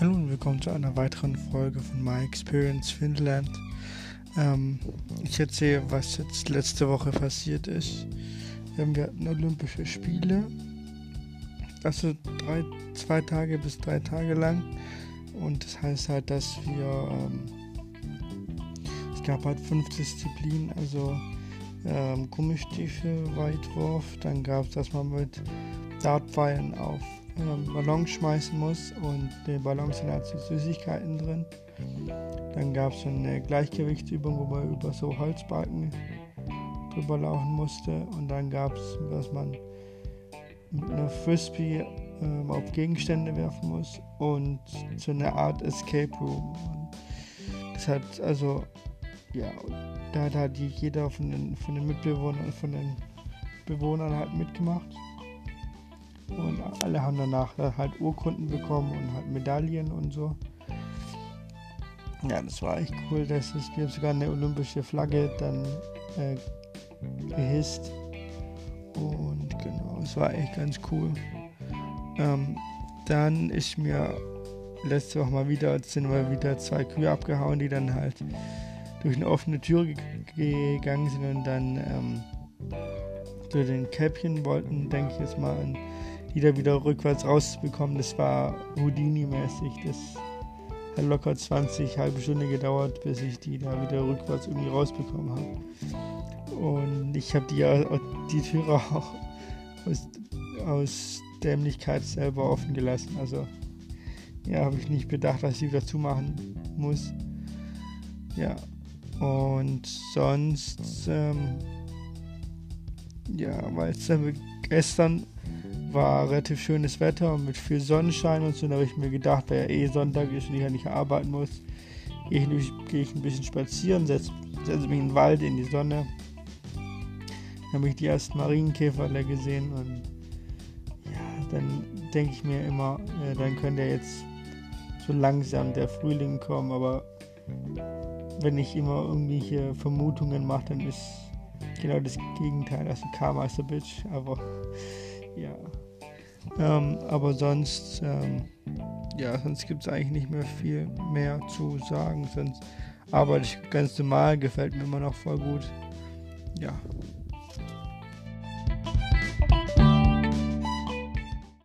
willkommen zu einer weiteren Folge von My Experience Finland. Ähm, ich erzähle, was jetzt letzte Woche passiert ist. Ähm, wir hatten Olympische Spiele, also drei, zwei Tage bis drei Tage lang. Und das heißt halt, dass wir, ähm, es gab halt fünf Disziplinen, also ähm, Gummistiefel, Weitwurf, dann gab es, dass man mit Dartpfeilen auf Ballons schmeißen muss und die Ballons sind halt Süßigkeiten drin. Dann gab es eine Gleichgewichtsübung, wo man über so Holzbalken drüber laufen musste. Und dann gab es, dass man mit einer Frisbee ähm, auf Gegenstände werfen muss und so eine Art Escape Room. Und das hat also, ja, da hat halt jeder von den, von den Mitbewohnern, von den Bewohnern halt mitgemacht. Und alle haben danach halt Urkunden bekommen und halt Medaillen und so. Ja, das war echt cool. Das ist, wir haben sogar eine olympische Flagge dann äh, gehisst. Und genau, es war echt ganz cool. Ähm, dann ist mir letzte Woche mal wieder, sind wir wieder zwei Kühe abgehauen, die dann halt durch eine offene Tür gegangen sind und dann ähm, durch den Käppchen wollten, denke ich jetzt mal, an die da wieder rückwärts rausbekommen. Das war Houdini-mäßig. Das hat locker 20, halbe Stunde gedauert, bis ich die da wieder rückwärts irgendwie rausbekommen habe. Und ich habe die, die Türe auch aus, aus Dämlichkeit selber offen gelassen. Also, ja, habe ich nicht bedacht, dass ich sie wieder zumachen muss. Ja, und sonst, ähm, ja, weil es gestern war relativ schönes Wetter und mit viel Sonnenschein und so. Da habe ich mir gedacht, da ja eh Sonntag ist und ich ja nicht arbeiten muss, gehe ich, geh ich ein bisschen spazieren, setze setz mich in den Wald, in die Sonne. Dann habe ich die ersten Marienkäfer gesehen und ja, dann denke ich mir immer, äh, dann könnte ja jetzt so langsam der Frühling kommen, aber wenn ich immer irgendwelche Vermutungen mache, dann ist genau das Gegenteil. Also Karma ist a Bitch, aber ja. Ähm, aber sonst, ähm, ja, sonst gibt es eigentlich nicht mehr viel mehr zu sagen. Sonst arbeite ich ganz normal, gefällt mir immer noch voll gut. Ja.